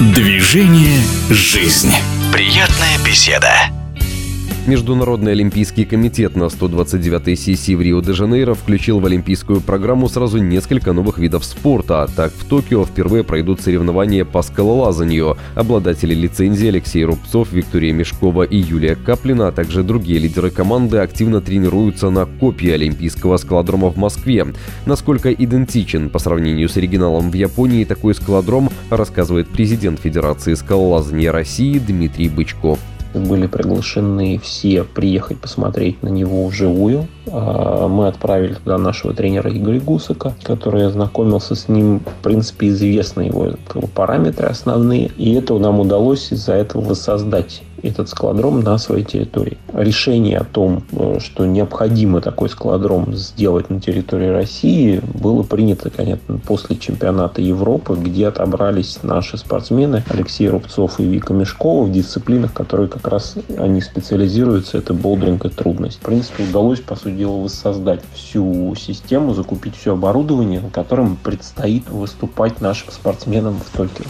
Движение «Жизнь». Приятная беседа. Международный олимпийский комитет на 129-й сессии в Рио-де-Жанейро включил в олимпийскую программу сразу несколько новых видов спорта. Так, в Токио впервые пройдут соревнования по скалолазанию. Обладатели лицензии Алексей Рубцов, Виктория Мешкова и Юлия Каплина, а также другие лидеры команды активно тренируются на копии олимпийского скалодрома в Москве. Насколько идентичен по сравнению с оригиналом в Японии такой скалодром, рассказывает президент Федерации скалолазания России Дмитрий Бычков были приглашены все приехать посмотреть на него вживую. А, мы отправили туда нашего тренера Игоря Гусака, который ознакомился с ним. В принципе, известны его параметры основные. И это нам удалось из-за этого воссоздать этот складром на своей территории. Решение о том, э, что необходимо такой складром сделать на территории России, было принято, конечно, после чемпионата Европы, где отобрались наши спортсмены Алексей Рубцов и Вика Мешкова в дисциплинах, которые как раз они специализируются, это болдеринг и трудность. В принципе, удалось, по сути дела, воссоздать всю систему, закупить все оборудование, на котором предстоит выступать нашим спортсменам в Токио.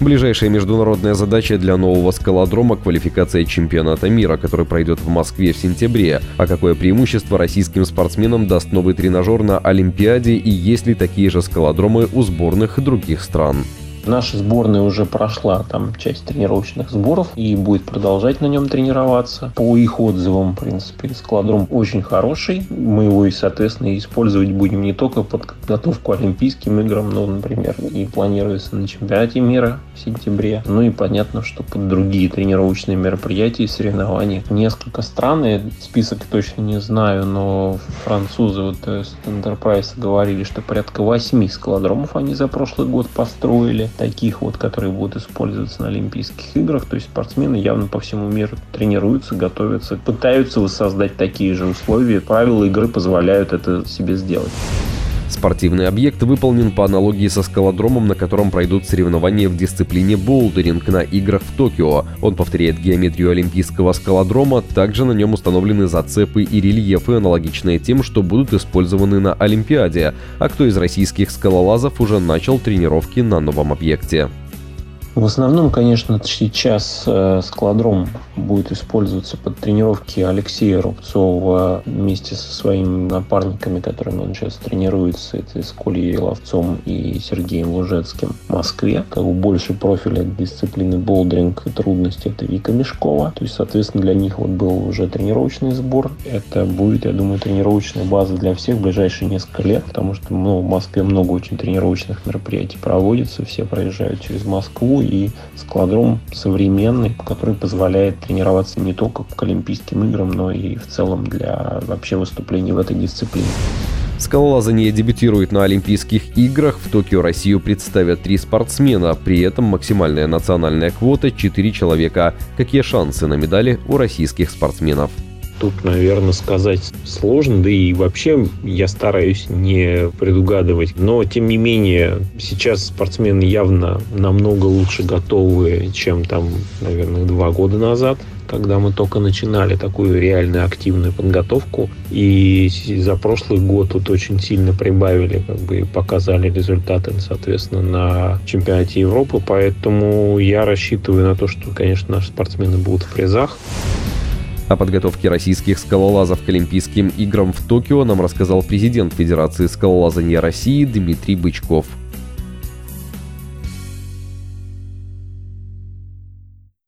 Ближайшая международная задача для нового скалодрома – квалификация чемпионата мира, который пройдет в Москве в сентябре. А какое преимущество российским спортсменам даст новый тренажер на Олимпиаде и есть ли такие же скалодромы у сборных других стран? Наша сборная уже прошла там часть тренировочных сборов и будет продолжать на нем тренироваться. По их отзывам, в принципе, складром очень хороший. Мы его и, соответственно, использовать будем не только под подготовку к Олимпийским играм, но, например, и планируется на чемпионате мира в сентябре. Ну и понятно, что под другие тренировочные мероприятия и соревнования. Несколько стран, я список точно не знаю, но французы вот э, Enterprise говорили, что порядка восьми складромов они за прошлый год построили таких вот, которые будут использоваться на Олимпийских играх. То есть спортсмены явно по всему миру тренируются, готовятся, пытаются воссоздать такие же условия. Правила игры позволяют это себе сделать. Спортивный объект выполнен по аналогии со скалодромом, на котором пройдут соревнования в дисциплине болдеринг на играх в Токио. Он повторяет геометрию олимпийского скалодрома, также на нем установлены зацепы и рельефы, аналогичные тем, что будут использованы на Олимпиаде. А кто из российских скалолазов уже начал тренировки на новом объекте? В основном, конечно, сейчас э, складром будет использоваться под тренировки Алексея Рубцова вместе со своими напарниками, которыми он сейчас тренируется. Это с Колей Ловцом и Сергеем Лужецким в Москве. Как бы больше профиля дисциплины болдеринг и трудности это Вика Мешкова. То есть, соответственно, для них вот был уже тренировочный сбор. Это будет, я думаю, тренировочная база для всех в ближайшие несколько лет, потому что ну, в Москве много очень тренировочных мероприятий проводится. Все проезжают через Москву и складром современный, который позволяет тренироваться не только к Олимпийским играм, но и в целом для вообще выступлений в этой дисциплине. Скалолазание дебютирует на Олимпийских играх. В Токио Россию представят три спортсмена. При этом максимальная национальная квота – 4 человека. Какие шансы на медали у российских спортсменов? Тут, наверное, сказать сложно, да и вообще я стараюсь не предугадывать. Но, тем не менее, сейчас спортсмены явно намного лучше готовы, чем там, наверное, два года назад когда мы только начинали такую реальную активную подготовку. И за прошлый год тут очень сильно прибавили, как бы показали результаты, соответственно, на чемпионате Европы. Поэтому я рассчитываю на то, что, конечно, наши спортсмены будут в призах. О подготовке российских скалолазов к Олимпийским играм в Токио нам рассказал президент Федерации скалолазания России Дмитрий Бычков.